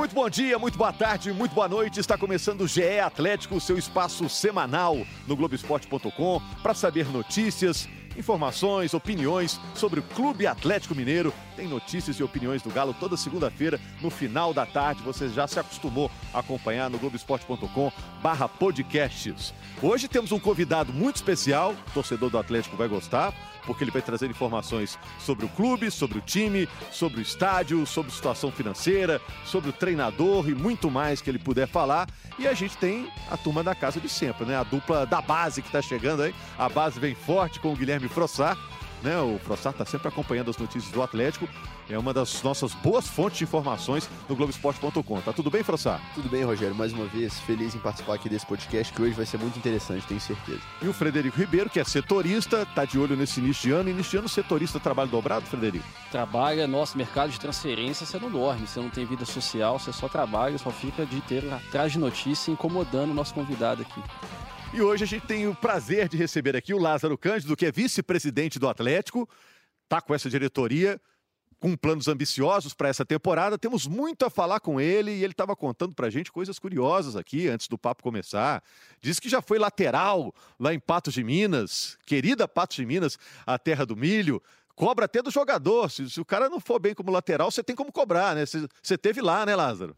Muito bom dia, muito boa tarde, muito boa noite. Está começando o GE Atlético, seu espaço semanal no Globoesporte.com para saber notícias, informações, opiniões sobre o Clube Atlético Mineiro. Tem notícias e opiniões do Galo toda segunda-feira, no final da tarde. Você já se acostumou a acompanhar no Globoesporte.com barra podcasts. Hoje temos um convidado muito especial, o torcedor do Atlético vai gostar porque ele vai trazer informações sobre o clube, sobre o time, sobre o estádio, sobre situação financeira, sobre o treinador e muito mais que ele puder falar. E a gente tem a turma da casa de sempre, né? A dupla da base que está chegando aí. A base vem forte com o Guilherme Frossar. Né? O Frossar está sempre acompanhando as notícias do Atlético é uma das nossas boas fontes de informações no Globoesporte.com. Tá tudo bem, Frossá? Tudo bem, Rogério. Mais uma vez, feliz em participar aqui desse podcast, que hoje vai ser muito interessante, tenho certeza. E o Frederico Ribeiro, que é setorista, tá de olho nesse início de ano. Início de ano, setorista trabalho dobrado, Frederico? Trabalha, nosso mercado de transferência, você não dorme, você não tem vida social, você só trabalha, só fica de inteiro atrás de notícia, incomodando o nosso convidado aqui. E hoje a gente tem o prazer de receber aqui o Lázaro Cândido, que é vice-presidente do Atlético, tá com essa diretoria com planos ambiciosos para essa temporada. Temos muito a falar com ele e ele estava contando para a gente coisas curiosas aqui antes do papo começar. Diz que já foi lateral lá em Patos de Minas, querida Patos de Minas, a terra do milho. Cobra até do jogador. Se, se o cara não for bem como lateral, você tem como cobrar, né? Você, você teve lá, né, Lázaro?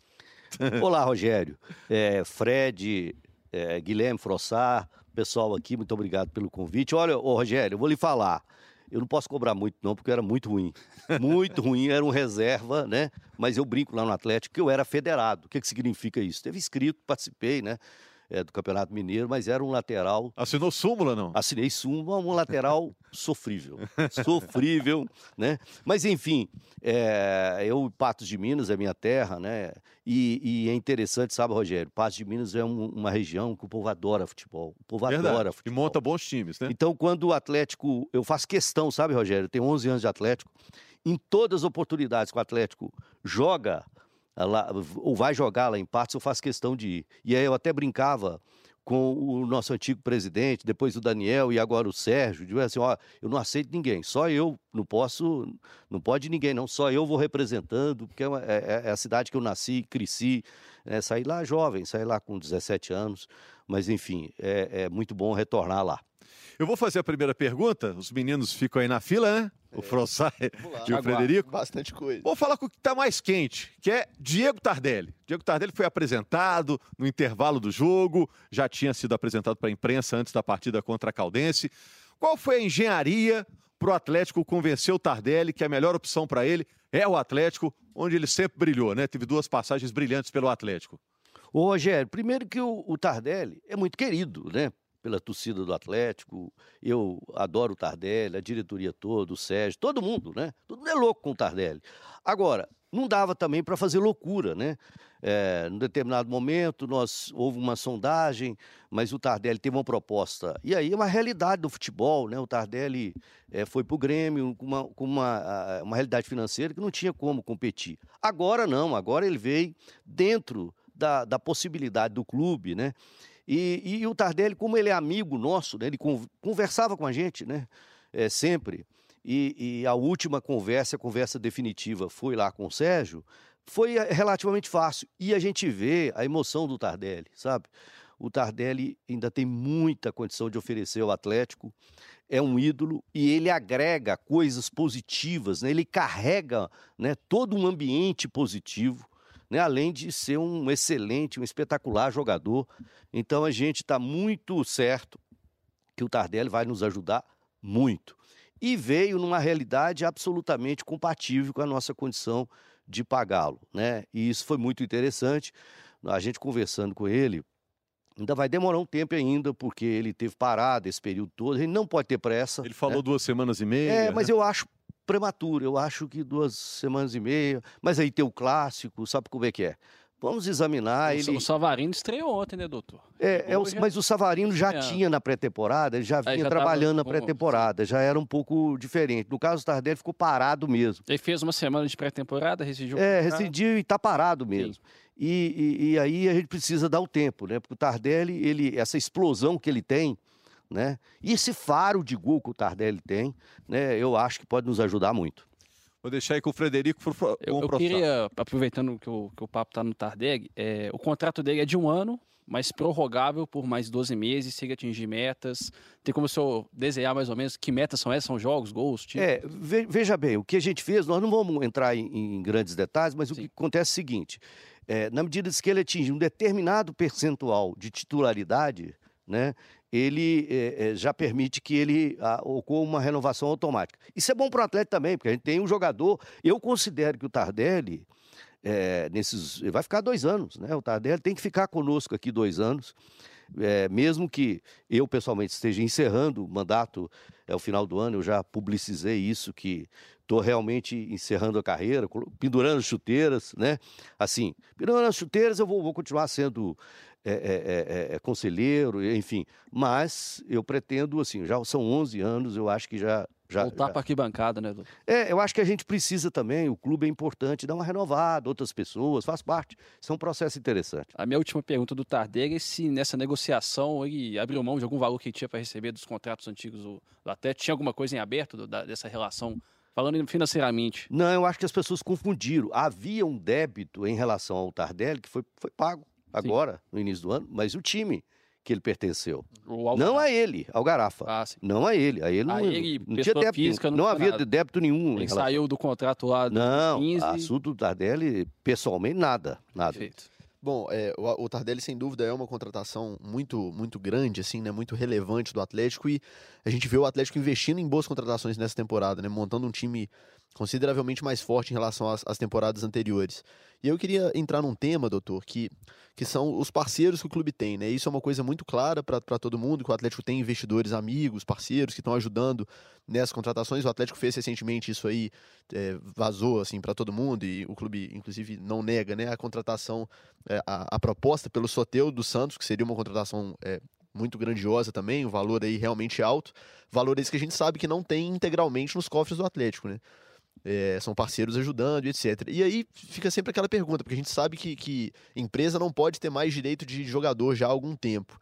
Olá, Rogério. É, Fred, é, Guilherme Frossar, pessoal aqui, muito obrigado pelo convite. Olha, ô, Rogério, eu vou lhe falar. Eu não posso cobrar muito, não, porque eu era muito ruim. Muito ruim, era um reserva, né? Mas eu brinco lá no Atlético que eu era federado. O que, que significa isso? Teve escrito, participei, né? É, do Campeonato Mineiro, mas era um lateral. Assinou súmula, não? Assinei súmula, um lateral sofrível. sofrível, né? Mas, enfim, é, eu, Patos de Minas é minha terra, né? E, e é interessante, sabe, Rogério? Patos de Minas é um, uma região que o povo adora futebol. O povo Verdade. adora futebol. E monta bons times, né? Então, quando o Atlético. Eu faço questão, sabe, Rogério? Eu tenho 11 anos de Atlético. Em todas as oportunidades que o Atlético joga lá, ou vai jogar lá em Patos, eu faço questão de ir. E aí eu até brincava com o nosso antigo presidente, depois o Daniel e agora o Sérgio, de assim, ó, eu não aceito ninguém, só eu, não posso, não pode ninguém não, só eu vou representando, porque é, é, é a cidade que eu nasci, cresci, é, saí lá jovem, saí lá com 17 anos, mas enfim, é, é muito bom retornar lá. Eu vou fazer a primeira pergunta, os meninos ficam aí na fila, né? o é. Frossai e o Frederico. Bastante coisa. Vou falar com o que está mais quente, que é Diego Tardelli. Diego Tardelli foi apresentado no intervalo do jogo, já tinha sido apresentado para a imprensa antes da partida contra a Caldense. Qual foi a engenharia para o Atlético convencer o Tardelli que a melhor opção para ele é o Atlético, onde ele sempre brilhou, né? Teve duas passagens brilhantes pelo Atlético. Ô, Rogério, primeiro que o, o Tardelli é muito querido, né? Pela torcida do Atlético. Eu adoro o Tardelli, a diretoria toda, o Sérgio, todo mundo, né? Todo mundo é louco com o Tardelli. Agora, não dava também para fazer loucura, né? É, num determinado momento, nós houve uma sondagem, mas o Tardelli teve uma proposta. E aí é uma realidade do futebol, né? O Tardelli é, foi para o Grêmio com, uma, com uma, uma realidade financeira que não tinha como competir. Agora não, agora ele veio dentro da, da possibilidade do clube, né? E, e o Tardelli, como ele é amigo nosso, né, ele conversava com a gente, né, é, sempre. E, e, a última conversa, a conversa definitiva, foi lá com o Sérgio, foi eh, relativamente fácil. E a gente vê a emoção do Tardelli, sabe? O Tardelli ainda tem muita condição de oferecer ao Atlético, é um ídolo e ele agrega coisas positivas, né? ele carrega né, todo um ambiente positivo né? além de ser um excelente, um espetacular jogador. Então a gente está muito certo que o Tardelli vai nos ajudar muito. E veio numa realidade absolutamente compatível com a nossa condição de pagá-lo. Né? E isso foi muito interessante. A gente conversando com ele, Ainda vai demorar um tempo ainda, porque ele teve parado esse período todo. Ele não pode ter pressa. Ele falou né? duas semanas e meia. É, mas né? eu acho prematuro. Eu acho que duas semanas e meia. Mas aí tem o clássico, sabe como é que é? Vamos examinar. O, ele... o Savarino estreou ontem, né, doutor? É, é o, mas o Savarino já tinha na pré-temporada, ele já vinha já trabalhando na pré-temporada, já era um pouco diferente. No caso do Tardelli, ficou parado mesmo. Ele fez uma semana de pré-temporada, residiu. É, residiu e está parado mesmo. E, e, e, aí a gente precisa dar o tempo, né? Porque o Tardelli, ele, essa explosão que ele tem, né? E esse faro de gol que o Tardelli tem, né? Eu acho que pode nos ajudar muito. Vou deixar aí com o Frederico pro, com eu, o eu queria, aproveitando que o, que o papo está no Tardeg, é, o contrato dele é de um ano, mas prorrogável por mais 12 meses, se ele atingir metas. Tem como o senhor desenhar mais ou menos que metas são essas? São jogos, gols? Tipo? É, veja bem, o que a gente fez, nós não vamos entrar em, em grandes detalhes, mas Sim. o que acontece é o seguinte: é, na medida que ele atinge um determinado percentual de titularidade, né, ele é, já permite que ele a, ocorra uma renovação automática. Isso é bom para o atleta também, porque a gente tem um jogador. Eu considero que o Tardelli, é, nesses, vai ficar dois anos, né? O Tardelli tem que ficar conosco aqui dois anos. É, mesmo que eu pessoalmente esteja encerrando o mandato é o final do ano, eu já publicizei isso que estou realmente encerrando a carreira, pendurando chuteiras, né? Assim, pendurando as chuteiras eu vou, vou continuar sendo é é, é, é, é, conselheiro, enfim. Mas eu pretendo, assim, já são 11 anos, eu acho que já. já Voltar para arquibancada, né, doutor? É, eu acho que a gente precisa também, o clube é importante, dar uma renovada, outras pessoas, faz parte. Isso é um processo interessante. A minha última pergunta do Tardelli é se nessa negociação ele abriu mão de algum valor que tinha para receber dos contratos antigos do, do Atlético. Tinha alguma coisa em aberto do, da, dessa relação Falando financeiramente. Não, eu acho que as pessoas confundiram. Havia um débito em relação ao Tardelli que foi, foi pago agora, sim. no início do ano, mas o time que ele pertenceu. Não a ele, ao Garafa. Ah, não a ele. A ele não, ele, não tinha débito. Física, não, não havia nada. débito nenhum. Ele saiu do contrato lá do Não, 15. assunto do Tardelli, pessoalmente, nada. Nada. Perfeito. Bom, é, o, o, Tardelli sem dúvida é uma contratação muito muito grande, assim, né, muito relevante do Atlético e a gente vê o Atlético investindo em boas contratações nessa temporada, né, montando um time consideravelmente mais forte em relação às, às temporadas anteriores. E eu queria entrar num tema, doutor, que, que são os parceiros que o clube tem, né? Isso é uma coisa muito clara para todo mundo, que o Atlético tem investidores amigos, parceiros que estão ajudando nessas contratações. O Atlético fez recentemente isso aí, é, vazou assim para todo mundo e o clube, inclusive, não nega, né? A contratação, é, a, a, proposta pelo Soteu do Santos, que seria uma contratação é, muito grandiosa também, um valor aí realmente alto, valores que a gente sabe que não tem integralmente nos cofres do Atlético, né? É, são parceiros ajudando, etc. E aí fica sempre aquela pergunta, porque a gente sabe que, que empresa não pode ter mais direito de jogador já há algum tempo.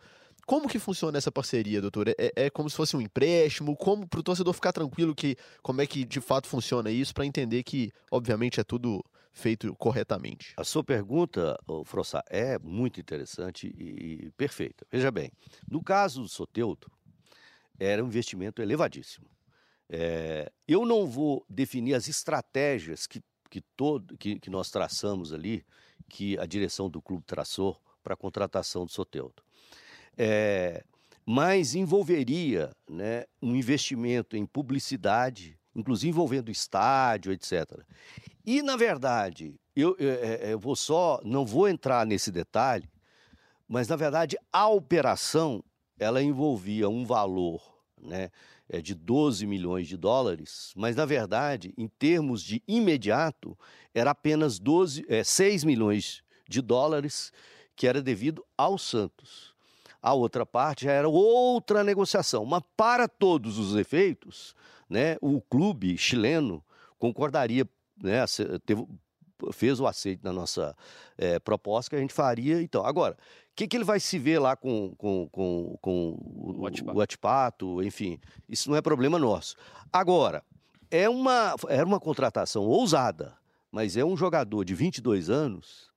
Como que funciona essa parceria, doutor? É, é como se fosse um empréstimo? Como para o torcedor ficar tranquilo que como é que de fato funciona isso para entender que, obviamente, é tudo feito corretamente? A sua pergunta, Frossá, é muito interessante e perfeita. Veja bem, no caso do Soteudo, era um investimento elevadíssimo. É, eu não vou definir as estratégias que, que, todo, que, que nós traçamos ali, que a direção do clube traçou para a contratação do Soteldo. É, mas envolveria né, um investimento em publicidade, inclusive envolvendo estádio, etc. E, na verdade, eu, eu, é, eu vou só, não vou entrar nesse detalhe, mas, na verdade, a operação ela envolvia um valor né, é, de 12 milhões de dólares, mas na verdade, em termos de imediato, era apenas 12, é, 6 milhões de dólares que era devido ao Santos. A outra parte já era outra negociação, mas para todos os efeitos, né, o clube chileno concordaria, né, teve, fez o aceito da nossa é, proposta que a gente faria. Então, agora, que, que ele vai se ver lá com, com, com, com o, o Atipato, enfim, isso não é problema nosso. Agora, é uma, era uma contratação ousada, mas é um jogador de 22 anos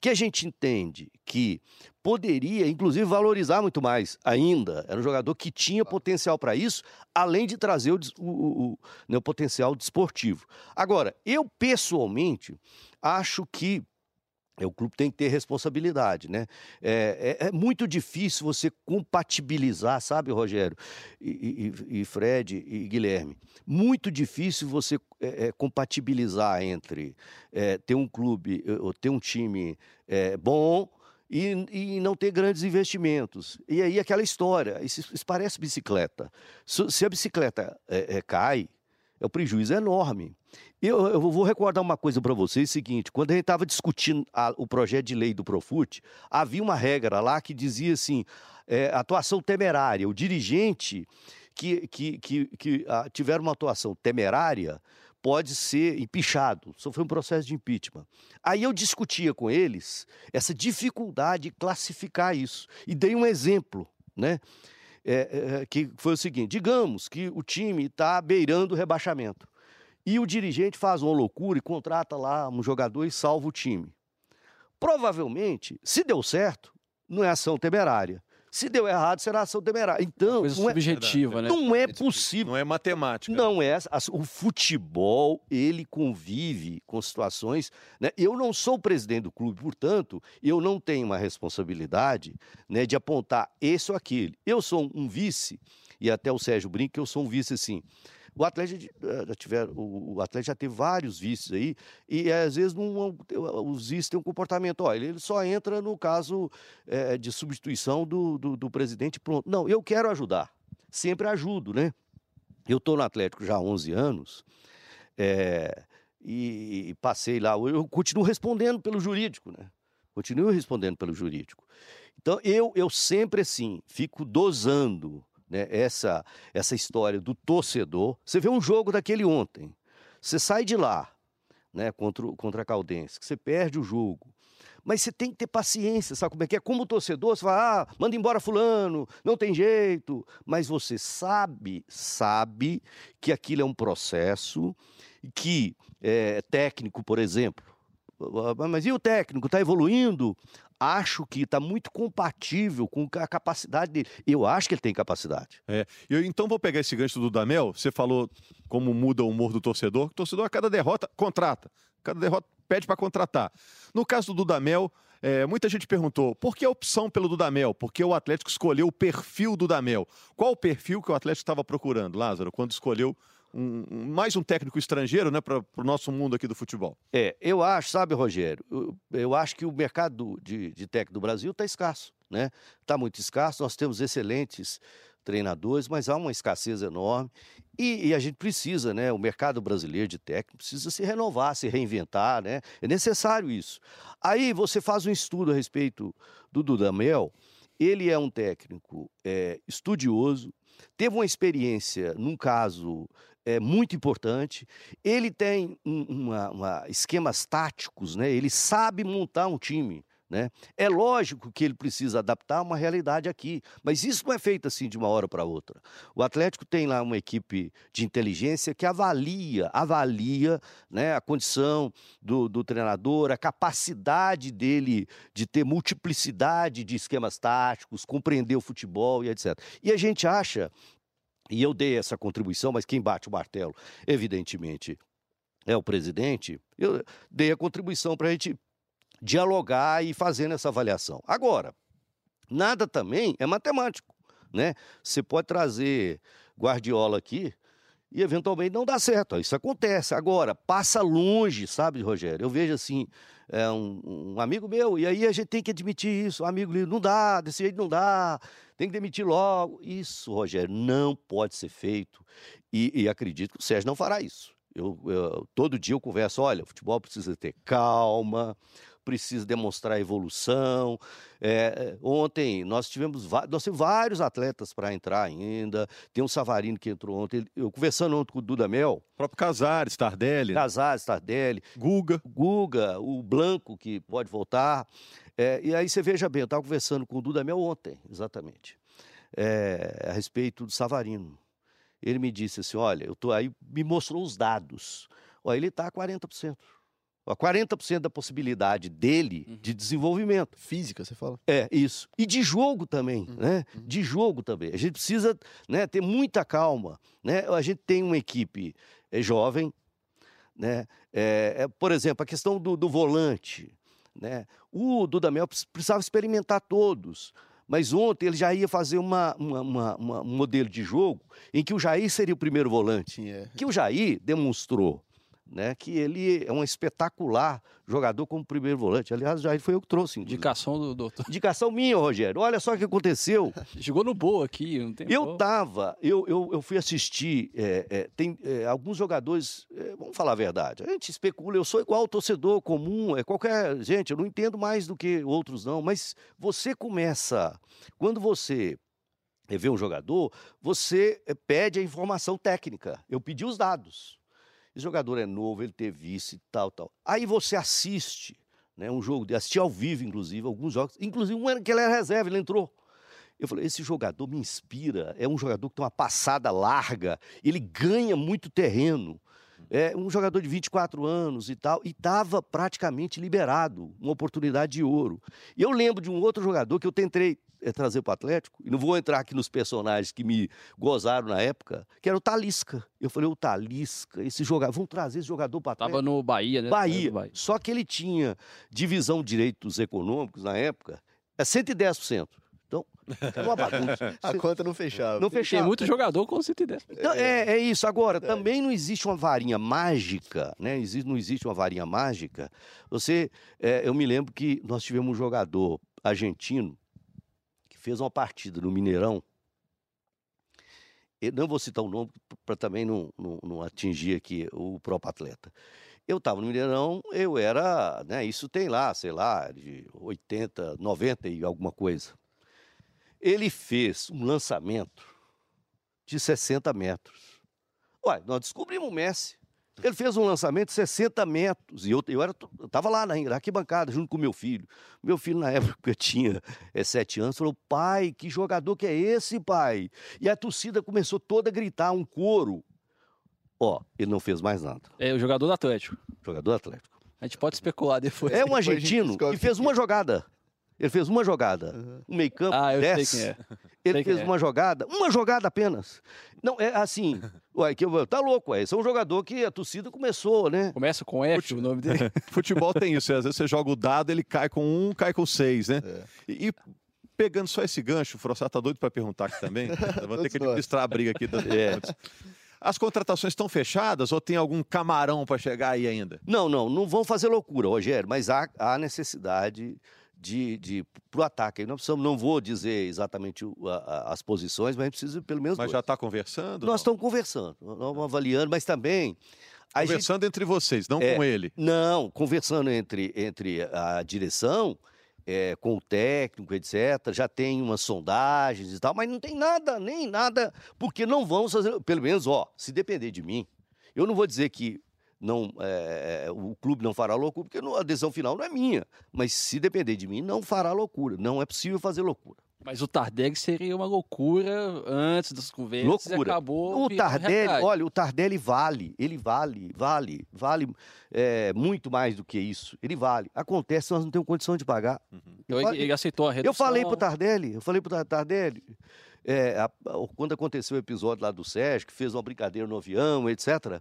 que a gente entende que poderia, inclusive, valorizar muito mais ainda. Era um jogador que tinha potencial para isso, além de trazer o, o, o, né, o potencial desportivo. Agora, eu pessoalmente acho que é, o clube tem que ter responsabilidade, né? É, é, é, muito difícil você compatibilizar, sabe, Rogério e, e, e Fred e Guilherme? Muito difícil você é, é compatibilizar entre é, ter um clube ou ter um time bom e, e, não ter grandes investimentos. E aí aquela história, isso, isso parece bicicleta. Se, se a bicicleta cai, o prejuízo é enorme. Eu, eu vou recordar uma coisa para vocês, é seguinte, quando a gente estava discutindo a, o projeto de lei do Profut, havia uma regra lá que dizia assim, é, atuação temerária, o dirigente que, que, que, que a, tiver uma atuação temerária pode ser empichado, sofrer um processo de impeachment. Aí eu discutia com eles essa dificuldade de classificar isso, e dei um exemplo, né? É, é, que foi o seguinte: digamos que o time está beirando o rebaixamento e o dirigente faz uma loucura e contrata lá um jogador e salva o time. Provavelmente, se deu certo, não é ação temerária. Se deu errado, será ação temerária. Então, Coisa não é, subjetiva, né? não é possível. Não é matemática. Não é. O futebol, ele convive com situações. Né? Eu não sou o presidente do clube, portanto, eu não tenho uma responsabilidade né, de apontar esse ou aquele. Eu sou um vice, e até o Sérgio brinca que eu sou um vice assim. O Atlético eh, já tiver, o Atlético já teve vários vices aí, e eh, às vezes não, os vices têm um comportamento. Olha, ele só entra no caso eh, de substituição do, do, do presidente, pronto. Não, eu quero ajudar. Sempre ajudo, né? Eu estou no Atlético já há 11 anos é, e, e passei lá. Eu continuo respondendo pelo jurídico, né? Continuo respondendo pelo jurídico. Então, eu, eu sempre, assim, fico dosando né, essa, essa história do torcedor. Você vê um jogo daquele ontem, você sai de lá, né, contra, contra a Caldense, que você perde o jogo. Mas você tem que ter paciência, sabe como é que é? Como torcedor, você fala, ah, manda embora fulano, não tem jeito. Mas você sabe, sabe que aquilo é um processo que é, técnico, por exemplo. Ah, Mas e o técnico? Está evoluindo? Acho que está muito compatível com a capacidade dele. Eu acho que ele tem capacidade. Eu, então vou pegar esse gancho do Dudamel. Você falou como muda o humor do torcedor. O torcedor, a cada derrota, contrata. Cada derrota pede para contratar. No caso do Dudamel, é, muita gente perguntou por que a opção pelo Dudamel? Porque o Atlético escolheu o perfil do Dudamel. Qual o perfil que o Atlético estava procurando, Lázaro, quando escolheu um- mais um técnico estrangeiro né, para o nosso mundo aqui do futebol? É, eu acho, sabe, Rogério, eu, eu acho que o mercado de, de técnico do Brasil está escasso, né? Está muito escasso, nós temos excelentes treinadores, mas há uma escassez enorme e, e a gente precisa, né? O mercado brasileiro de técnico precisa se renovar, se reinventar, né? É necessário isso. Aí você faz um estudo a respeito do Dudamel, ele é um técnico é, estudioso, teve uma experiência num caso é, muito importante, ele tem um, uma, uma- esquemas táticos, né? ele sabe montar um time. Né? É lógico que ele precisa adaptar uma realidade aqui, mas isso não é feito assim de uma hora para outra. O Atlético tem lá uma equipe de inteligência que avalia, avalia né, a condição do, do treinador, a capacidade dele de ter multiplicidade de esquemas táticos, compreender o futebol e etc. E a gente acha e eu dei essa contribuição, mas quem bate o martelo, evidentemente, é o presidente. Eu dei a contribuição para a gente dialogar e fazer essa avaliação. Agora, nada também é matemático, né? Você pode trazer Guardiola aqui e eventualmente não dá certo. Isso acontece. Agora, passa longe, sabe, Rogério? Eu vejo assim, é um, um amigo meu, e aí a gente tem que admitir isso. Um amigo não dá, desse jeito não dá, tem que demitir logo. Isso, Rogério, não pode ser feito. E, e acredito que o Sérgio não fará isso. Eu, eu- todo dia eu converso, olha, o futebol precisa ter calma, precisa demonstrar evolução. É, é, ontem nós tivemos, nós temos vários atletas para entrar ainda. Tem um Savarino que entrou ontem. Eu conversando ontem com o Dudamel, O próprio Casares, Tardelli, Casares, Tardelli, Guga. Guga, o Blanco que pode voltar. É, e aí você veja bem, eu estava conversando com o Dudamel ontem, exatamente, é, a respeito do Savarino. Ele me disse assim: olha, eu tô aí, me mostrou os dados. Olha, ele está a 40%. Ó, 40% da possibilidade dele de desenvolvimento. Física, você fala? É, isso. E de jogo também, né? De jogo também. A gente precisa né, ter muita calma. Né? A gente tem uma equipe é, jovem, né? É, é, por exemplo, a questão do, do volante. Né? O Dudamel precis- precisava experimentar todos. Mas ontem ele já ia fazer uma, uma- uma- uma- um modelo de jogo em que o Jair seria o primeiro volante Tinha. que o Jair demonstrou né, que ele é um espetacular jogador como primeiro volante. Aliás, Jair foi eu que trouxe. inclusive. Indicação do doutor. Indicação minha, Rogério. Olha só o que aconteceu. Jogou no boa aqui, não tem Eu tava, eu, eu, eu fui assistir, é, é, tem é, alguns jogadores, é, vamos falar a verdade, a gente especula, eu sou igual ao torcedor comum, é qualquer, gente, eu não entendo mais do que outros não, mas você começa, quando você é, vê um jogador, você é, pede a informação técnica, eu pedi os dados, esse jogador é novo, ele teve isso e tal, tal, aí você assiste, né, um jogo, assisti ao vivo, inclusive, alguns jogos, inclusive um era que ele era reserva, ele entrou, eu falei, esse jogador me inspira. É um jogador que tem uma passada larga, ele ganha muito terreno. É, um jogador de 24 anos e tal, e estava praticamente liberado, uma oportunidade de ouro. E eu lembro de um outro jogador que eu tentei é, trazer para o Atlético, e não vou entrar aqui nos personagens que me gozaram na época, que era o Talisca. Eu falei, o Talisca, esse jogador, vamos trazer esse jogador para o Atlético. Tava no Bahia, né? Bahia. Bahia. Só que ele tinha divisão de direitos econômicos na época, é 110%. Então, é uma bagunça. A conta não fechava. Não Tem fechava. muito jogador com 110. Então, é, é isso. Agora, também não existe uma varinha mágica, né? Existe, não existe uma varinha mágica. Você, é, eu me lembro que nós tivemos um jogador argentino fez uma partida no Mineirão. Eu não vou citar o nome para também não, não, não atingir aqui o próprio atleta. Eu estava no Mineirão, eu era, né? Isso tem lá, sei lá, de 80, 90 e alguma coisa. Ele fez um lançamento de 60 metros. Ué, nós descobrimos o Messi. Ele fez um lançamento de 60 metros. E eu, eu era, eu estava lá na, na arquibancada, junto com meu filho. Meu filho, na época, tinha é, sete anos, falou: pai, que jogador que é esse, pai? E a torcida começou toda a gritar, um coro. Ó, ele não fez mais nada. É o jogador do Atlético. Jogador atlético. A gente pode especular depois. É um Depois argentino que fez uma jogada. Ele fez uma jogada. Um meio campo, Ah, eu 10. sei quem é. Ele Sei quem fez é. uma jogada, uma jogada apenas. Não, é assim. Ué, que, eu- tá louco, ué. Esse é um jogador que a torcida começou, né? Começa com F, o nome dele. Futebol tem isso, às vezes você joga o dado, ele cai com um, cai com seis, né? É. E, e pegando só esse gancho, o Frossá tá doido para perguntar aqui também. Vou ter que administrar a briga aqui. Das É. As contratações estão fechadas ou tem algum camarão para chegar aí ainda? Não, não, não vão fazer loucura, Rogério, mas há, há necessidade de, de pro ataque. Aí Nós precisamos, não vou dizer exatamente o- a- as posições, mas a gente precisa pelo menos Mas dois. já está conversando? Nós estamos conversando, nós estamos avaliando, mas também a gente Conversando entre vocês, não É. com ele. Não, conversando entre, entre a direção, é, com o técnico, etc. Já tem umas sondagens e tal, mas não tem nada, nem nada, porque não vamos fazer. Pelo menos, ó, se depender de mim, eu não vou dizer que não, é, o clube não fará loucura, porque não- a decisão final não é minha. Mas se depender de mim, não fará loucura. Não é possível fazer loucura. Mas o Tardelli seria uma loucura antes das conversas Loucura. e acabou O Tardelli, olha, o Tardelli vale, ele vale, vale, vale é, muito mais do que isso. Ele vale. Acontece, nós não temos condição de pagar. Então, ele, ele aceitou a redução. Eu falei pro Tardelli, eu falei pro Tar- Tardelli, é, a- a- quando aconteceu o episódio lá do Sérgio, que fez uma brincadeira no avião, etc.,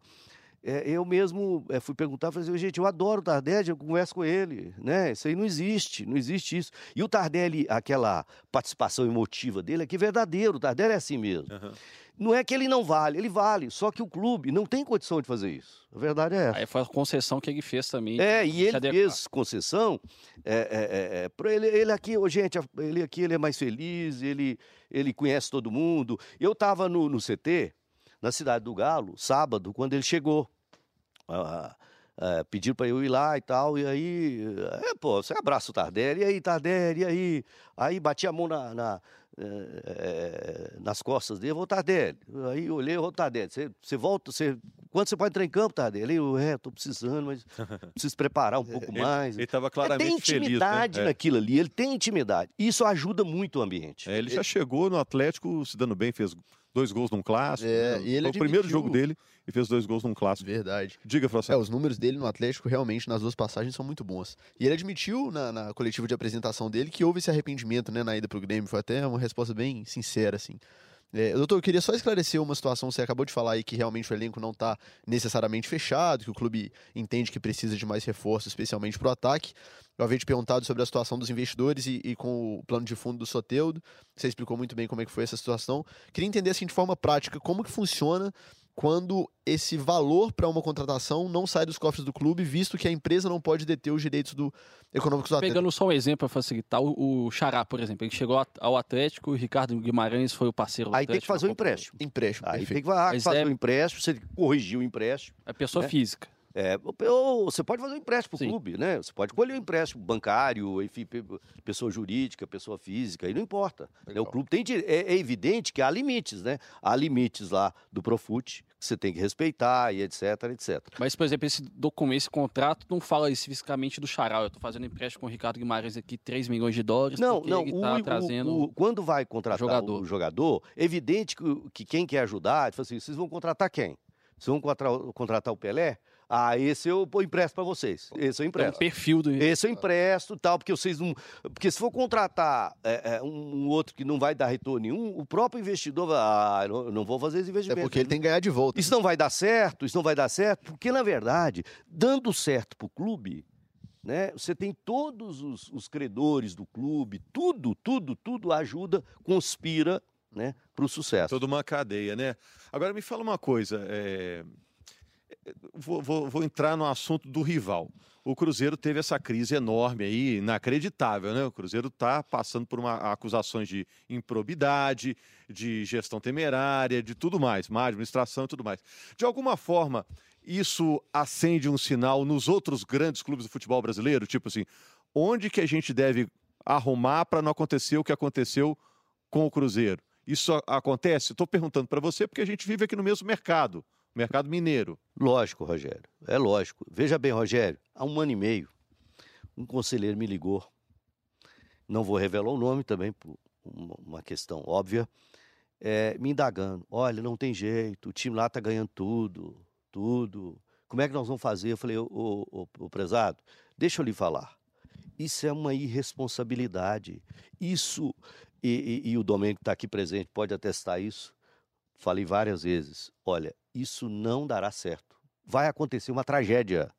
é, eu mesmo é, fui perguntar, falei assim, gente, eu adoro o Tardelli, eu converso com ele, né? Isso aí não existe, não existe isso. E o Tardelli, aquela participação emotiva dele, é que é verdadeiro, o Tardelli é assim mesmo. Aham. Não é que ele não vale, ele vale, só que o clube não tem condição de fazer isso. A verdade é essa. Aí foi a concessão que ele fez também. É, e ele fez concessão. É, é, é, é, ele, ele aqui, ô, gente, ele aqui ele é mais feliz, ele, ele conhece todo mundo. Eu estava no, no CT, na cidade do Galo, sábado, quando ele chegou. Ah, ah, pediram para eu ir lá e tal, e aí, é, pô, você abraça o Tardelli, e aí, Tardelli, e aí? Aí bati a mão na, na, eh, nas costas dele, ô Tardelli. Aí eu olhei, ô Tardelli, você, você volta, você, quando você pode entrar em campo, Tardelli? Eu, é, tô precisando, mas preciso preparar um pouco mais. Ele estava Ele tem claramente feliz. Né? intimidade É. naquilo ali, ele tem intimidade. Isso ajuda muito o ambiente. É, ele já chegou no Atlético se dando bem, fez dois gols num clássico. É, né? ele Foi o primeiro jogo dele e fez dois gols num clássico. Verdade. Diga, É, Frossá. os números dele no Atlético realmente nas duas passagens são muito bons. E ele admitiu na, na coletiva de apresentação dele que houve esse arrependimento né, na ida pro Grêmio. Foi até uma resposta bem sincera, assim. É, doutor, eu queria só esclarecer uma situação. Você acabou de falar aí que realmente o elenco não está necessariamente fechado, que o clube entende que precisa de mais reforço, especialmente para o ataque. Eu havia te perguntado sobre a situação dos investidores e, e com o plano de fundo do Soteudo. Você explicou muito bem como é que foi essa situação. Queria entender assim de forma prática como que funciona quando esse valor para uma contratação não sai dos cofres do clube, visto que a empresa não pode deter os direitos do econômicos do atleta. Pegando só um exemplo para facilitar, o, o Xará, por exemplo, ele chegou ao Atlético, o Ricardo Guimarães foi o parceiro do Aí tem que Atlético fazer o Mundo. empréstimo. Empréstimo, Aí perfeito. tem que fazer é- o empréstimo, você corrigir o empréstimo. É pessoa né? física. É, ou você pode fazer um empréstimo Sim. pro clube, né? Você pode colher um empréstimo bancário, enfim, pe- pessoa jurídica, pessoa física, aí não importa. né? O clube tem é, é evidente que há limites, né? Há limites lá do Profut que você tem que respeitar e etc, etc. Mas, por exemplo, esse documento, esse contrato não fala especificamente do Xará. Eu tô fazendo empréstimo com o Ricardo Guimarães aqui, 3 milhões de dólares, Não, porque não, ele o, tá o- trazendo... o- quando vai contratar jogador. o jogador, é evidente que, o- que quem quer ajudar, ele fala assim, vocês vão contratar quem? Vocês vão contra- contratar o Pelé? Ah, esse eu pô, empresto para vocês. Esse eu É um empresto. perfil do. Esse eu empresto tal, porque vocês não. Porque se for contratar é, é, um, outro que não vai dar retorno nenhum, o próprio investidor vai. Ah, eu não, vou fazer esse É investimento. porque ele tem que ganhar de volta. Isso não vai dar certo, isso não vai dar certo, porque, na verdade, dando certo para o clube, né, você tem todos os, os credores do clube, tudo, tudo, tudo ajuda, conspira né, para o sucesso. Toda uma cadeia, né? Agora me fala uma coisa. é, Vou, vou- vou entrar no assunto do rival. O Cruzeiro teve essa crise enorme aí, inacreditável, né? O Cruzeiro está passando por uma, acusações de improbidade, de gestão temerária, de tudo mais, má administração e tudo mais. De alguma forma, isso acende um sinal nos outros grandes clubes do futebol brasileiro? Tipo assim, onde que a gente deve arrumar para não acontecer o que aconteceu com o Cruzeiro? Isso acontece? Estou perguntando para você porque a gente vive aqui no mesmo mercado, mercado mineiro. Lógico, Rogério, é lógico. Veja bem, Rogério, há um ano e meio, um conselheiro me ligou, não vou revelar o nome também, por uma questão óbvia, é, me indagando. Olha, não tem jeito, o time lá tá ganhando tudo, tudo. Como é que nós vamos fazer? Eu falei, ô, ô, ô, prezado, deixa eu lhe falar. Isso é uma irresponsabilidade. Isso, e, e- e o Domênico está aqui presente, pode atestar isso. Falei várias vezes. Olha, isso não dará certo. Vai acontecer uma tragédia.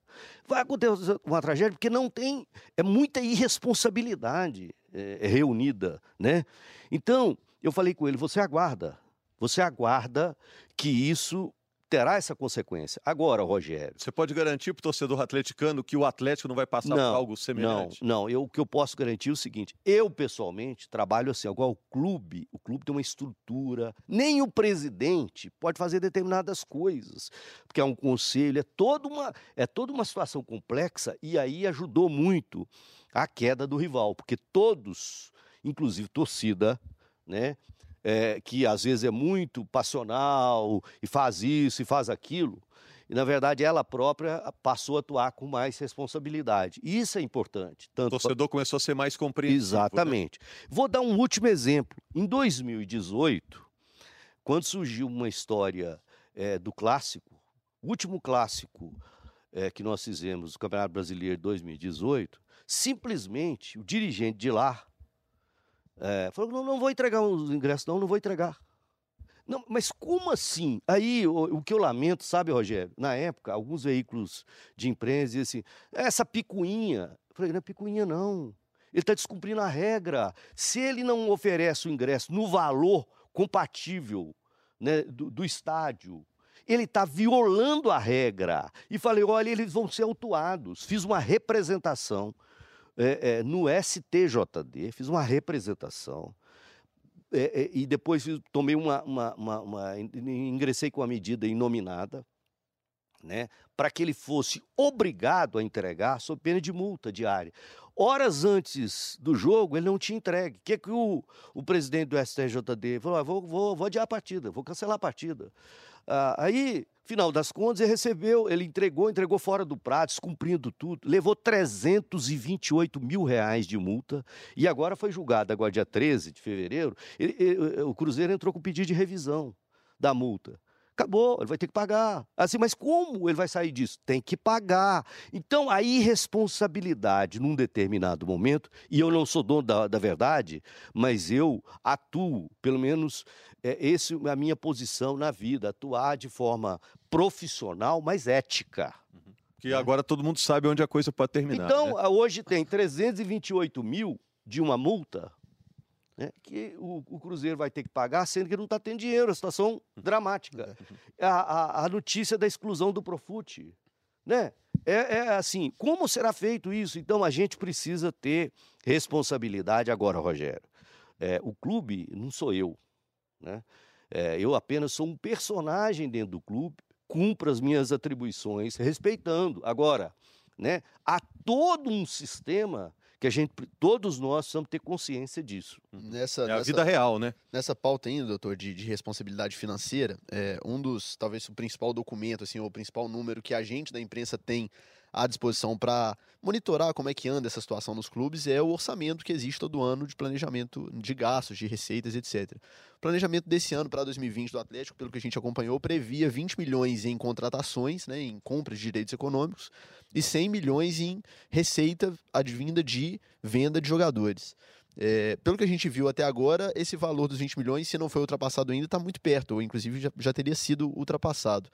Vai acontecer uma tragédia porque não tem. É muita irresponsabilidade é, reunida, né? Então, eu falei com ele: você aguarda. Você aguarda que isso terá essa consequência. Agora, Rogério. Você pode garantir para o torcedor atleticano que o Atlético não vai passar Não, por algo semelhante? Não, não. Eu, o que eu posso garantir é o seguinte: eu, pessoalmente, trabalho assim. Agora, o clube, o clube tem uma estrutura. Nem o presidente pode fazer determinadas coisas. Porque é um conselho, é toda uma, é toda uma situação complexa. E aí ajudou muito a queda do rival. Porque todos, inclusive torcida, né? É, que às vezes é muito passional e faz isso e faz aquilo. E, na verdade, ela própria passou a atuar com mais responsabilidade. E Isso é importante. O Tanto torcedor começou a ser mais compreensivo. né? Exatamente. Vou dar um último exemplo. Em 2018, quando surgiu uma história eh, do clássico, o último clássico eh, que nós fizemos do Campeonato Brasileiro de 2018, simplesmente o dirigente de lá eh, falou: não, não vou entregar os ingressos, não, não vou entregar. Não, mas como assim? Aí o, o que eu lamento, sabe, Rogério? Na época, alguns veículos de imprensa diziam assim: essa picuinha. Eu falei: não é picuinha, não. Ele está descumprindo a regra. Se ele não oferece o ingresso no valor compatível né, do, do estádio, ele está violando a regra. E falei: olha, eles vão ser autuados. Fiz uma representação é, é, no STJD, fiz uma representação. É, é, e depois tomei uma, uma- uma- uma- in- ingressei com a medida inominada, né, para que ele fosse obrigado a entregar sob pena de multa diária. Horas antes do jogo, ele não tinha entregue. O que, que o, o presidente do STJD falou? Ah, vou, vou, vou adiar a partida, vou cancelar a partida. Ah, aí, final das contas, ele recebeu, ele entregou, entregou fora do prato, descumprindo tudo, levou 328 mil reais de multa e agora foi julgado, agora dia 13 de fevereiro, ele- ele- o Cruzeiro entrou com pedido de revisão da multa. Acabou, ele vai ter que pagar. Assim, mas como ele vai sair disso? Tem que pagar. Então, a irresponsabilidade num determinado momento, e eu não sou dono da, da verdade, mas eu atuo, pelo menos é esse é a minha posição na vida, atuar de forma profissional, mas ética. Que agora todo mundo sabe onde a coisa pode terminar. Então, né? hoje tem 328 mil de uma multa né, que o, o Cruzeiro vai ter que pagar, sendo que não está tendo dinheiro, a situação dramática. A, a- a notícia da exclusão do Profute. Né? É, é assim, como será feito isso? Então, a gente precisa ter responsabilidade agora, Rogério. É, o clube não sou eu. Né? É, eu apenas sou um personagem dentro do clube, cumpro as minhas atribuições, respeitando. Agora, né, há todo um sistema que a gente, todos nós precisamos ter consciência disso. Nessa, É a nessa- vida real, né? Nessa pauta ainda, doutor, de, de responsabilidade financeira, é, um dos, talvez o principal documento, assim, ou o principal número que a gente da imprensa tem à disposição para monitorar como é que anda essa situação nos clubes é o orçamento que existe todo ano de planejamento de gastos, de receitas, etc. O planejamento desse ano para 2020 do Atlético, pelo que a gente acompanhou, previa 20 milhões em contratações, né, em compras de direitos econômicos, e 100 milhões em receita advinda de venda de jogadores. É, pelo que a gente viu até agora, esse valor dos 20 milhões, se não foi ultrapassado ainda, está muito perto, ou inclusive já, já teria sido ultrapassado.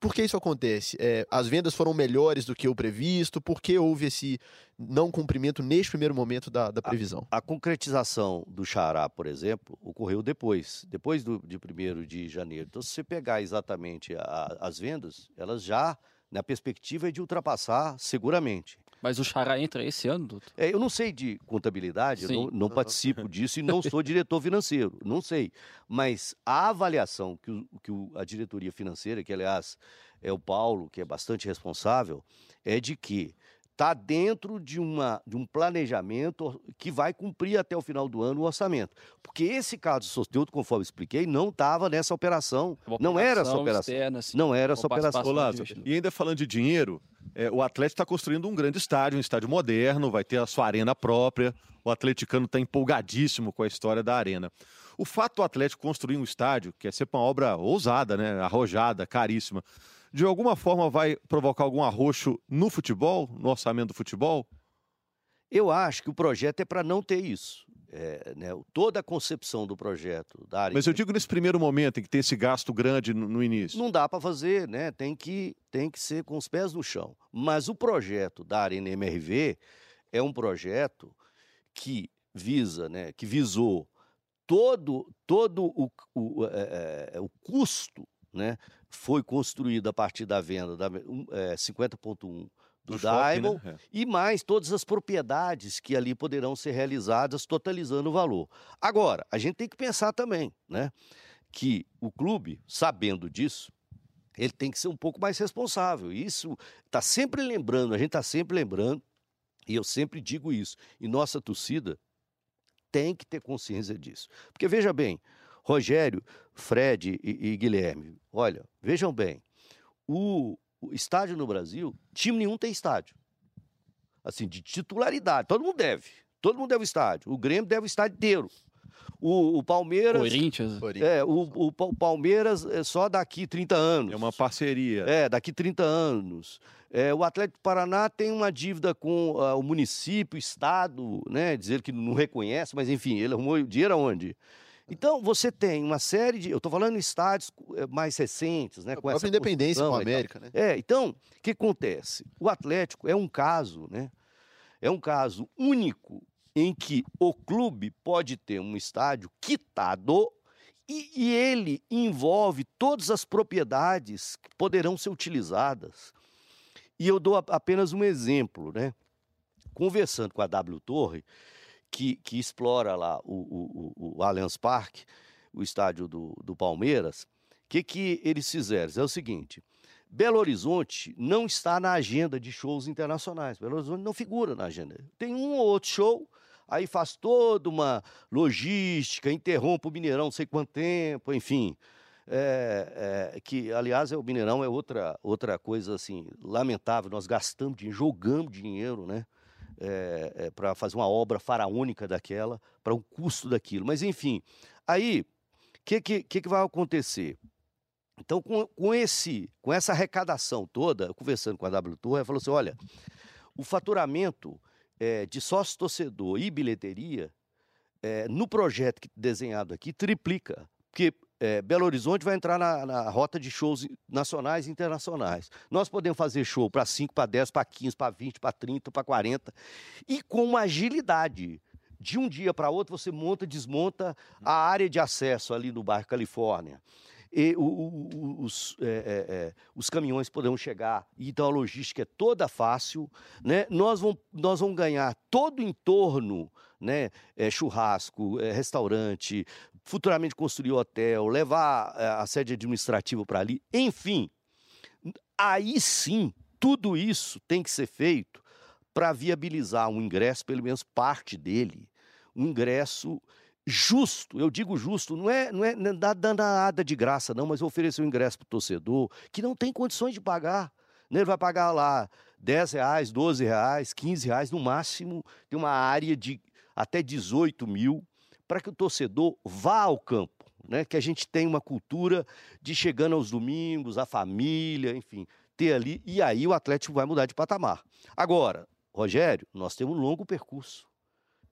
Por que isso acontece? É, as vendas foram melhores do que o previsto? Por que houve esse não cumprimento neste primeiro momento da, da previsão? A, a, concretização do Xará, por exemplo, ocorreu depois, depois do, de 1 de janeiro. Então, se você pegar exatamente a, as vendas, elas já, na perspectiva, é de ultrapassar seguramente. Mas o Xará entra esse ano, doutor? É, eu não sei de contabilidade, Sim. eu não, não participo disso e não sou diretor financeiro, não sei. Mas a avaliação que, o, que o, a diretoria financeira, que aliás é o Paulo, que é bastante responsável, é de que está dentro de, uma, de um planejamento que vai cumprir até o final do ano o orçamento. Porque esse caso Sosteudo, conforme expliquei, não estava nessa operação. não era essa operação. Externa, assim, não era essa operação. Olá, e ainda falando de dinheiro, é, o Atlético está construindo um grande estádio, um estádio moderno, vai ter a sua arena própria. O atleticano está empolgadíssimo com a história da arena. O fato do Atlético construir um estádio, que é sempre uma obra ousada, né, arrojada, caríssima, de alguma forma vai provocar algum arroxo no futebol, no orçamento do futebol? Eu acho que o projeto é para não ter isso. É, né, toda a concepção do projeto da área. Mas eu digo nesse primeiro momento em que tem esse gasto grande no, no início. Não dá para fazer, né? Tem que, tem que ser com os pés no chão. Mas o projeto da Arena MRV é um projeto que visa, né? Que visou todo, todo o, o, é, é, o custo, né? Foi construído a partir da venda da é, 50.1 do, do Diamond né? é. e mais todas as propriedades que ali poderão ser realizadas, totalizando o valor. Agora, a gente tem que pensar também, né, que o clube, sabendo disso, ele tem que ser um pouco mais responsável. Isso está sempre lembrando, a gente está sempre lembrando, e eu sempre digo isso, e nossa torcida tem que ter consciência disso. Porque veja bem, Rogério, Fred e, e Guilherme, olha, vejam bem, o, o estádio no Brasil, time nenhum tem estádio. Assim, de titularidade. Todo mundo deve. Todo mundo deve o estádio. O Grêmio deve o estádio inteiro. O, o Palmeiras. Corinthians. É, o, o, o, Palmeiras é só daqui 30 anos. É uma parceria. É, daqui 30 anos. É, o Atlético Paraná tem uma dívida com uh, o município, o Estado, né? Dizer que não reconhece, mas enfim, ele arrumou dinheiro aonde? Então, você tem uma série de. Eu estou falando em estádios eh, mais recentes, né? Com a essa independência com a América, né? É, então, o que acontece? O Atlético é um caso, né? É um caso único em que o clube pode ter um estádio quitado e, e ele envolve todas as propriedades que poderão ser utilizadas. E eu dou apenas um exemplo, né? Conversando com a W Torre, que, que explora lá o, o, o Allianz Parque, o estádio do, do Palmeiras, o que, que eles fizeram? É o seguinte: Belo Horizonte não está na agenda de shows internacionais. Belo Horizonte não figura na agenda. Tem um ou outro show, aí faz toda uma logística, interrompe o Mineirão não sei quanto tempo, enfim. É, é, que, aliás, é, o Mineirão é outra, outra coisa assim, lamentável. Nós gastamos dinheiro, jogamos dinheiro, né? É, é, para fazer uma obra faraônica daquela, para o custo daquilo. Mas, enfim, aí, o que, que, que, vai acontecer? Então, com, com, esse, com essa arrecadação toda, conversando com a W Tour, ela falou assim: olha, o faturamento é, de sócio-torcedor e bilheteria, é, no projeto desenhado aqui, triplica. Porque é, Belo Horizonte vai entrar na, na, rota de shows nacionais e internacionais. Nós podemos fazer show para 5, para 10, para 15, para 20, para 30, para 40. E com uma agilidade. De um dia para outro, você monta, desmonta a área de acesso ali no bairro Califórnia. E o, o, os, é, é, é, os caminhões poderão chegar, então a logística é toda fácil. Né? Nós, vamos, nós vamos ganhar todo o entorno né? É, churrasco, é, restaurante, futuramente construir hotel, levar é, a sede administrativa para ali, enfim. Aí sim, tudo isso tem que ser feito para viabilizar um ingresso, pelo menos parte dele, um ingresso justo, eu digo justo, não é, não é, não é dando nada de graça, não, mas oferecer um ingresso para o torcedor que não tem condições de pagar. Né? Ele vai pagar lá 10 reais, 12 reais, 15 reais, no máximo tem uma área de até 18 mil para que o torcedor vá ao campo. Né, que a gente tem uma cultura de chegando aos domingos, a família, enfim, ter ali, e aí o Atlético vai mudar de patamar. Agora, Rogério, nós temos um longo percurso.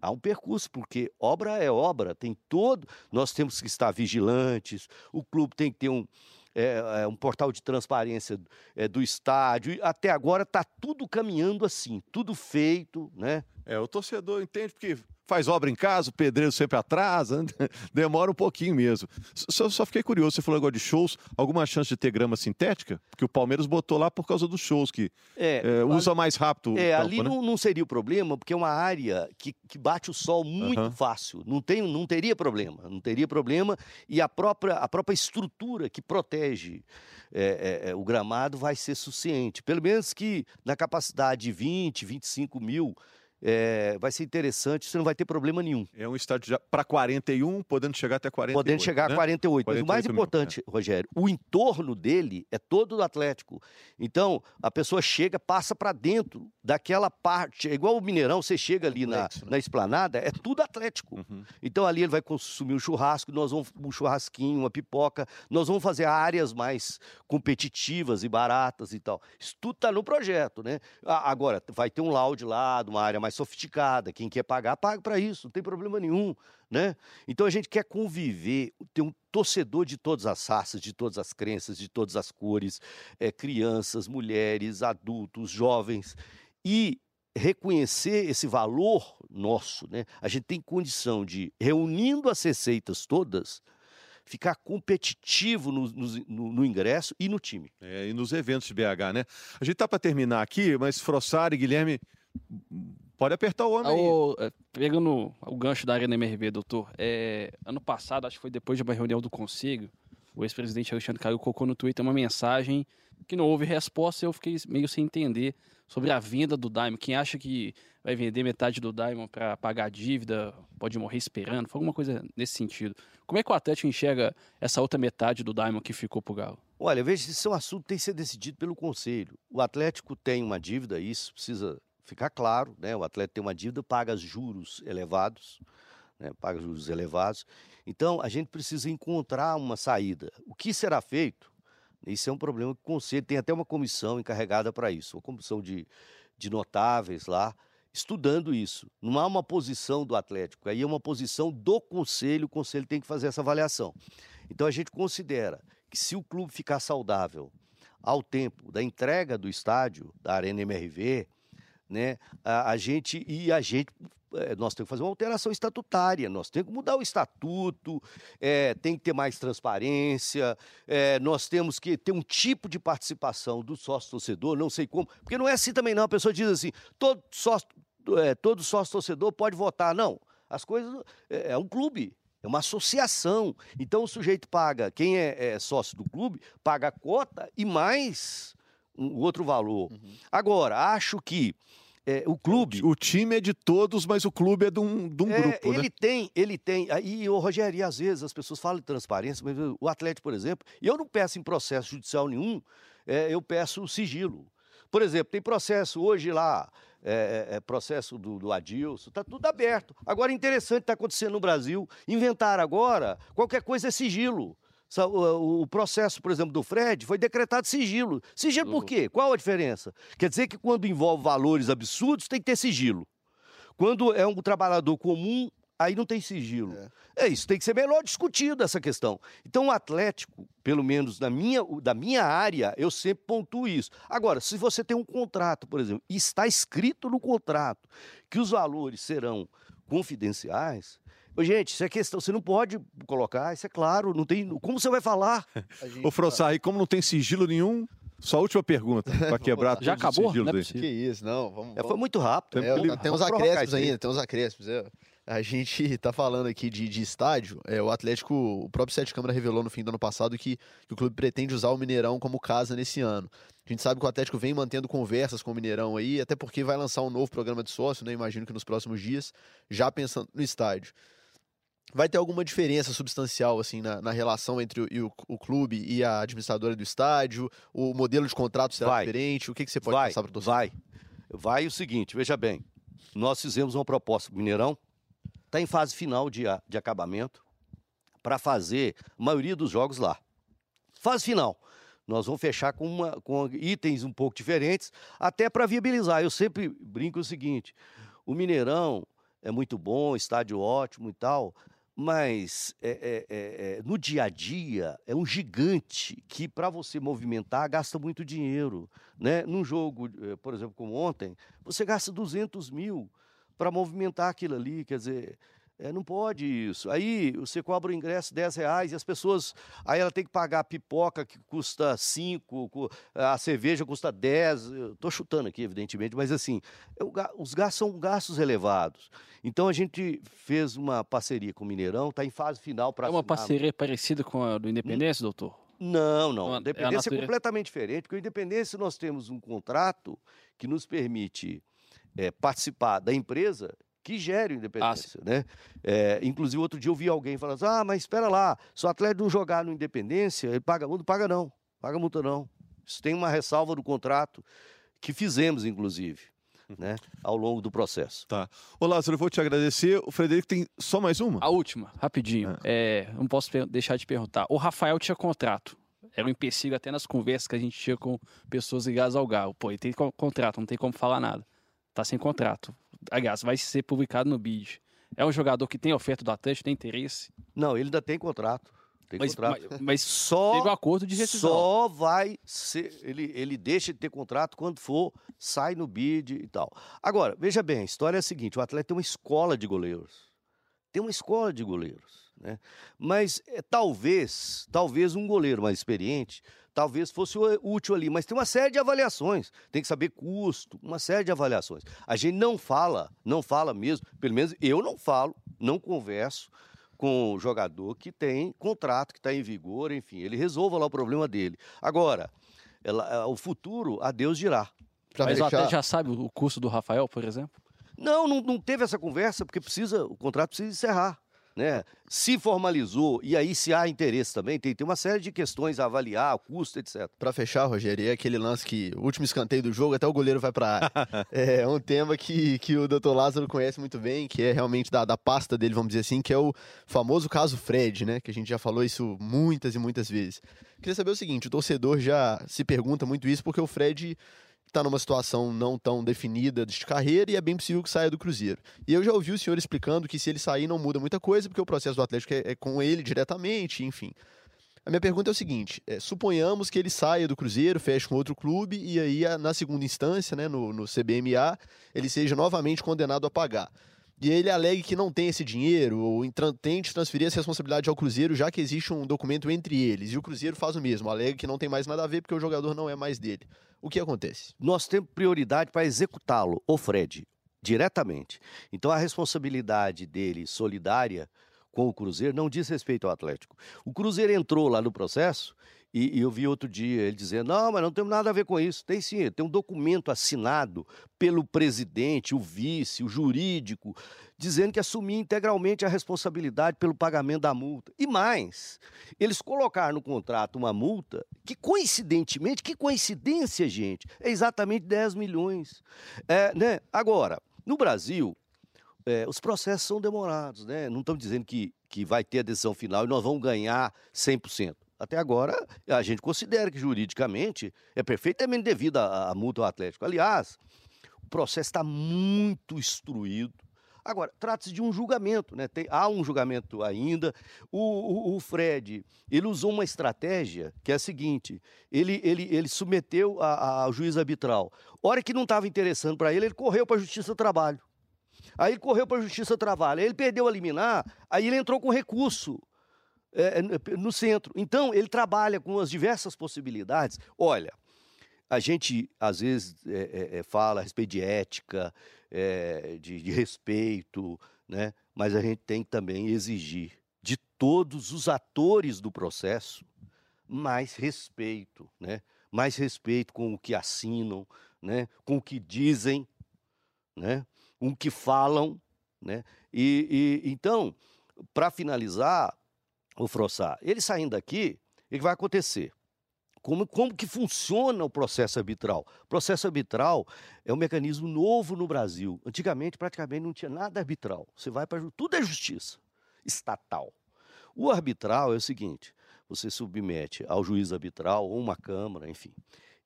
Há um percurso, porque obra é obra, tem todo. Nós temos que estar vigilantes, o clube tem que ter um, é, é, um portal de transparência é, do estádio. Até agora está tudo caminhando assim, tudo feito, né? É, o torcedor entende porque faz obra em casa, o pedreiro sempre atrasa, demora um pouquinho mesmo. Só, só, fiquei curioso, você falou agora de shows, alguma chance de ter grama sintética? Porque o Palmeiras botou lá por causa dos shows, que é, é, usa mais rápido É, campo, ali né? não, não, seria o problema, porque é uma área que, que bate o sol muito uhum. fácil, não, tem, não teria problema, não teria problema, e a própria, a própria estrutura que protege é, é, é o gramado vai ser suficiente, pelo menos que na capacidade de 20, 25 mil é, vai ser interessante, você não vai ter problema nenhum. É um estádio para 41, podendo chegar até 48. Podendo chegar né? a 48. 48 Mas o mais mil, importante, é. Rogério, o entorno dele é todo do Atlético. Então, a pessoa chega, passa para dentro daquela parte. É igual o Mineirão, você chega ali na, né? na esplanada, é tudo Atlético. Uhum. Então, ali ele vai consumir um churrasco, nós vamos um churrasquinho, uma pipoca, nós vamos fazer áreas mais competitivas e baratas e tal. Isso tudo está no projeto, né? Agora, vai ter um lounge lá, uma área mais mais sofisticada. Quem quer pagar, paga para isso, não tem problema nenhum. Né? Então a gente quer conviver, ter um torcedor de todas as raças, de todas as crenças, de todas as cores, é, crianças, mulheres, adultos, jovens, e reconhecer esse valor nosso. Né? A gente tem condição de, reunindo as receitas todas, ficar competitivo no, no, no, ingresso e no time. É, e nos eventos de BH, né? A gente tá para terminar aqui, mas Frossari, Guilherme, Pode apertar o homem o, aí. É, pegando o gancho da Arena MRV, doutor, é, ano passado, acho que foi depois de uma reunião do Conselho, o ex-presidente Alexandre Caio colocou no Twitter uma mensagem que não houve resposta e eu fiquei meio sem entender sobre a venda do Diamond. Quem acha que vai vender metade do Diamond para pagar a dívida pode morrer esperando, foi alguma coisa nesse sentido. Como é que o Atlético enxerga essa outra metade do Diamond que ficou para o Galo? Olha, veja, esse é um assunto que tem que ser decidido pelo Conselho. O Atlético tem uma dívida, isso precisa ficar claro, né? O atleta tem uma dívida, paga juros elevados, né? paga juros elevados. Então, a gente precisa encontrar uma saída. O que será feito? Isso é um problema que o Conselho tem até uma comissão encarregada para isso, uma comissão de, de notáveis lá, estudando isso. Não há uma posição do Atlético, aí é uma posição do Conselho, o Conselho tem que fazer essa avaliação. Então, a gente considera que se o clube ficar saudável ao tempo da entrega do estádio, da Arena MRV, né? A, a gente e a gente é, nós temos que fazer uma alteração estatutária, nós temos que mudar o estatuto, é, tem que ter mais transparência, é, nós temos que ter um tipo de participação do sócio-torcedor, não sei como, porque não é assim também não, a pessoa diz assim, todo sócio, é, todo sócio-torcedor pode votar, não, as coisas, é, é um clube, é uma associação, então o sujeito paga, quem é, é sócio do clube, paga a cota e mais um outro valor. Uhum. Agora, acho que é, o clube. O, time é de todos, mas o clube é de um, de um é, grupo. Ele né? tem, ele tem. E o Rogério, e às vezes as pessoas falam de transparência, mas o Atlético, por exemplo, e eu não peço em processo judicial nenhum, é, eu peço sigilo. Por exemplo, tem processo hoje lá, é, é, é processo do, do Adilson, está tudo aberto. Agora, interessante está acontecendo no Brasil, inventar agora, qualquer coisa é sigilo. O processo, por exemplo, do Fred foi decretado sigilo. Sigilo por quê? Qual a diferença? Quer dizer que quando envolve valores absurdos, tem que ter sigilo. Quando é um trabalhador comum, aí não tem sigilo. É. é. isso, tem que ser melhor discutido essa questão. Então, o Atlético, pelo menos na minha, da minha área, eu sempre pontuo isso. Agora, se você tem um contrato, por exemplo, e está escrito no contrato que os valores serão confidenciais, gente, isso é questão, você não pode colocar, isso é claro, não tem. Como você vai falar? Ô, Frossar, como não tem sigilo nenhum, só a última pergunta, para quebrar Já acabou? Não é que isso, não. Vamos, é, foi muito rápido. É, tem uns acréscimos ainda, tem uns acréscimos. É. A gente está falando aqui de, de estádio. É, o Atlético, o próprio Sete Câmara revelou no fim do ano passado que, que, o clube pretende usar o Mineirão como casa nesse ano. A gente sabe que o Atlético vem mantendo conversas com o Mineirão aí, até porque vai lançar um novo programa de sócio, né? Imagino que nos próximos dias, já pensando no estádio. Vai ter alguma diferença substancial assim na, na relação entre o, o, o, clube e a administradora do estádio? O modelo de contrato será vai. diferente? O que, que você pode vai, passar para o torcedor? Vai. Vai o seguinte, veja bem. Nós fizemos uma proposta para o Mineirão, está em fase final de, de acabamento, para fazer a maioria dos jogos lá. Fase final. Nós vamos fechar com, uma, com itens um pouco diferentes, até para viabilizar. Eu sempre brinco o seguinte: o Mineirão é muito bom, estádio ótimo e tal, mas é, é, é, no dia a dia é um gigante que para você movimentar gasta muito dinheiro, né? Num jogo, eh, por exemplo, como ontem, você gasta 200 mil para movimentar aquilo ali, quer dizer, é, não pode isso. Aí você cobra o ingresso 10 reais e as pessoas. Aí ela tem que pagar a pipoca que custa 5, a cerveja custa 10. Estou chutando aqui, evidentemente, mas assim, é os gastos são gastos elevados. Então a gente fez uma parceria com o Mineirão, está em fase final para. É uma parceria parecida com a do Independência, doutor? Não, não. A Independência é, é completamente diferente, porque a Independência nós temos um contrato que nos permite é, participar da empresa que gere o Independência, ah, né? É, inclusive, outro dia eu vi alguém falando assim, ah, mas espera lá, se o atleta não jogar no Independência, ele paga multa? Paga não, paga multa não. Isso tem uma ressalva do contrato que fizemos, inclusive. Né, ao longo do processo. Tá. Ô Lázaro, eu vou te agradecer. O Frederico tem só mais uma? A última, rapidinho. É. É, não posso deixar de perguntar. O Rafael tinha contrato. Era um empecilho até nas conversas que a gente tinha com pessoas ligadas ao Galo. Pô, ele tem contrato, não tem como falar nada. Tá sem contrato aliás, vai ser publicado no BID. É um jogador que tem oferta do Atlético, tem interesse? Não, ele ainda tem contrato. Tem mas, contrato. Mas, mas só teve um acordo de rescisão. Só vai ser. Ele, ele deixa de ter contrato quando for, sai no bid e tal. Agora, veja bem, a história é a seguinte: o Atlético tem uma escola de goleiros. Tem uma escola de goleiros. Né? Mas é, talvez, talvez um goleiro mais experiente talvez fosse útil ali, mas tem uma série de avaliações, tem que saber custo, uma série de avaliações. A gente não fala, não fala mesmo, pelo menos eu não falo, não converso com o jogador que tem contrato, que está em vigor, enfim, ele resolva lá o problema dele. Agora, ela, o futuro, a Deus dirá. Mas deixar... até já sabe o custo do Rafael, por exemplo? Não, não, não teve essa conversa, porque precisa, o contrato precisa encerrar né, se formalizou e aí se há interesse também, tem, tem uma série de questões a avaliar, custo, etc. Para fechar, Rogério, é aquele lance que o último escanteio do jogo, até o goleiro vai para área. é um tema que, que o Dr. Lázaro conhece muito bem, que é realmente da, da pasta dele, vamos dizer assim, que é o famoso caso Fred, né, que a gente já falou isso muitas e muitas vezes. Queria saber o seguinte, o torcedor já se pergunta muito isso porque o Fred está numa situação não tão definida de carreira e é bem possível que saia do Cruzeiro. E eu já ouvi o senhor explicando que se ele sair não muda muita coisa, porque o processo do Atlético é, é com ele diretamente, enfim. A minha pergunta é o seguinte: é, suponhamos que ele saia do Cruzeiro, feche com outro clube e aí, na segunda instância, né, no, no CBMA, ele seja novamente condenado a pagar e ele alegue que não tem esse dinheiro ou tente transferir essa responsabilidade ao Cruzeiro, já que existe um documento entre eles. E o Cruzeiro faz o mesmo, alega que não tem mais nada a ver porque o jogador não é mais dele. O que acontece? Nós temos prioridade para executá-lo, o Fred, diretamente. Então a responsabilidade dele solidária com o Cruzeiro não diz respeito ao Atlético. O Cruzeiro entrou lá no processo e, e, eu vi outro dia ele dizendo: não, mas não tem nada a ver com isso. Tem sim, tem um documento assinado pelo presidente, o vice, o jurídico, dizendo que assumia integralmente a responsabilidade pelo pagamento da multa. E mais, eles colocaram no contrato uma multa que, coincidentemente, que coincidência, gente, é exatamente 10 milhões. É, né? Agora, no Brasil, é, os processos são demorados, né? Não estamos dizendo que, que vai ter a decisão final e nós vamos ganhar 100%. Até agora, a gente considera que juridicamente é perfeitamente devida a, multa ao Atlético. Aliás, o processo está muito instruído. Agora, trata-se de um julgamento, né? Tem, há um julgamento ainda. O, o, o, Fred, ele usou uma estratégia que é a seguinte: ele, ele, ele submeteu ao juiz arbitral. Hora que não estava interessando para ele, ele correu para a Justiça do Trabalho. Aí ele correu para a Justiça do Trabalho. Aí ele perdeu a liminar, aí ele entrou com recurso é, é no centro. Então, ele trabalha com as diversas possibilidades. Olha, a gente às vezes é, é, é fala a respeito de ética, é, de, de, respeito, né? mas a gente tem que também exigir de todos os atores do processo mais respeito, né? mais respeito com o que assinam, né? com o que dizem, né? com o que falam. Né? E, e então, para finalizar, o Frossar, ele saindo daqui, o que vai acontecer? Como, como que funciona o processo arbitral? O processo arbitral é um mecanismo novo no Brasil. Antigamente, praticamente, não tinha nada arbitral. Você vai para. Tudo é justiça estatal. O arbitral é o seguinte: você submete ao juiz arbitral ou uma Câmara, enfim.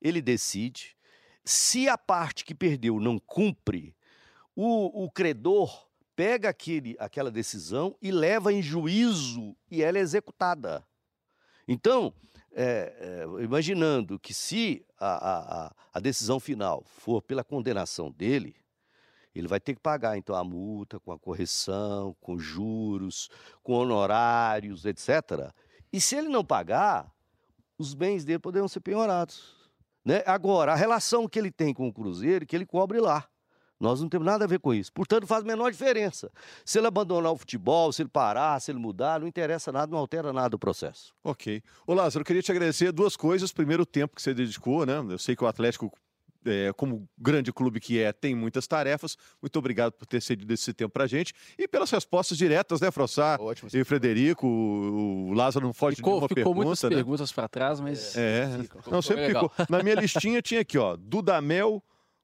Ele decide. Se a parte que perdeu não cumpre, o, o credor pega aquele, aquela decisão e leva em juízo e ela é executada. Então, é, é, imaginando que se a, a, a decisão final for pela condenação dele, ele vai ter que pagar então a multa com a correção, com juros, com honorários, etc. E se ele não pagar, os bens dele poderão ser penhorados. Né? Agora, a relação que ele tem com o Cruzeiro, que ele cobre lá. Nós não temos nada a ver com isso. Portanto, faz a menor diferença. Se ele abandonar o futebol, se ele parar, se ele mudar, não interessa nada, não altera nada o processo. Ok. Ô Lázaro, eu queria te agradecer duas coisas. Primeiro, o tempo que você dedicou, né? Eu sei que o Atlético é, como grande clube que é, tem muitas tarefas. Muito obrigado por ter cedido esse tempo para a gente e pelas respostas diretas, né, Frossá? Ótimo. E o Frederico, o Lázaro não foge ficou, nenhuma ficou pergunta, muitas né? perguntas para trás, mas... É, não, sempre ficou. Na minha listinha tinha aqui, ó, Dudamel,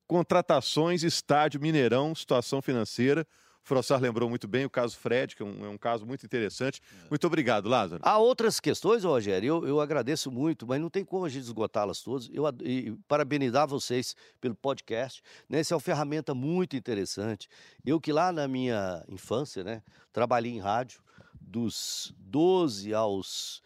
contratações, estádio, Mineirão, situação financeira. Frossar lembrou muito bem o caso Fred, que é um, é um caso muito interessante. Muito obrigado, Lázaro. Há outras questões, Rogério, eu, eu agradeço muito, mas não tem como a gente esgotá-las todas. Eu e, parabenizar vocês pelo podcast. Né? Essa é uma ferramenta muito interessante. Eu que lá na minha infância, né, trabalhei em rádio, dos 12 aos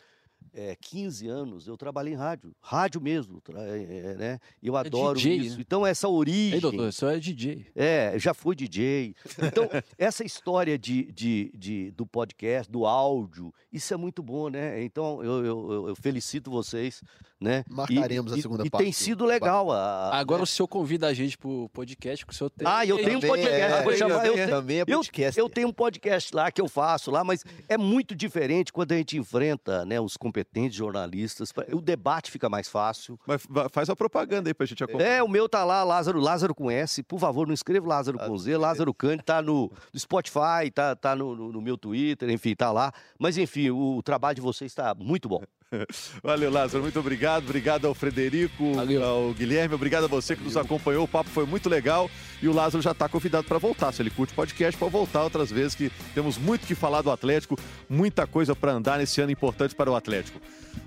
é, 15 anos eu trabalhei em rádio, rádio mesmo, é, né? Eu é adoro DJ, isso. Né? Então essa origem. Ei, doutor, isso é DJ. É, já fui DJ. Então essa história de, de, de, do podcast, do áudio, isso é muito bom, né? Então eu, eu, eu felicito vocês, né? Marcaremos e, a segunda e, parte. E tem sido legal. A, Agora né? o senhor convida a gente pro podcast que o senhor tem. Ah, eu tenho um podcast. É, chamar, eu, também é podcast. Eu, eu tenho um podcast lá que eu faço lá, mas é muito diferente quando a gente enfrenta, né, os competentes jornalistas. O debate fica mais fácil. Mas faz a propaganda aí pra gente acompanhar. É, o meu tá lá, Lázaro, Lázaro com S. Por favor, não escreva Lázaro com Z. Lázaro Cândido tá no, no Spotify, tá, tá no, no, no, meu Twitter, enfim, tá lá. Mas enfim, o, o trabalho de vocês está muito bom. Valeu, Lázaro. Muito obrigado. Obrigado ao Frederico, Valeu. ao Guilherme. Obrigado a você que nos acompanhou. O papo foi muito legal. E o Lázaro já está convidado para voltar. Se ele curte podcast, para voltar outras vezes, que temos muito que falar do Atlético, muita coisa para andar nesse ano importante para o Atlético.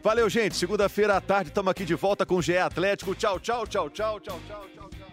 Valeu, gente. Segunda-feira à tarde, estamos aqui de volta com o GE Atlético. Tchau, tchau, tchau, tchau, tchau, tchau, tchau.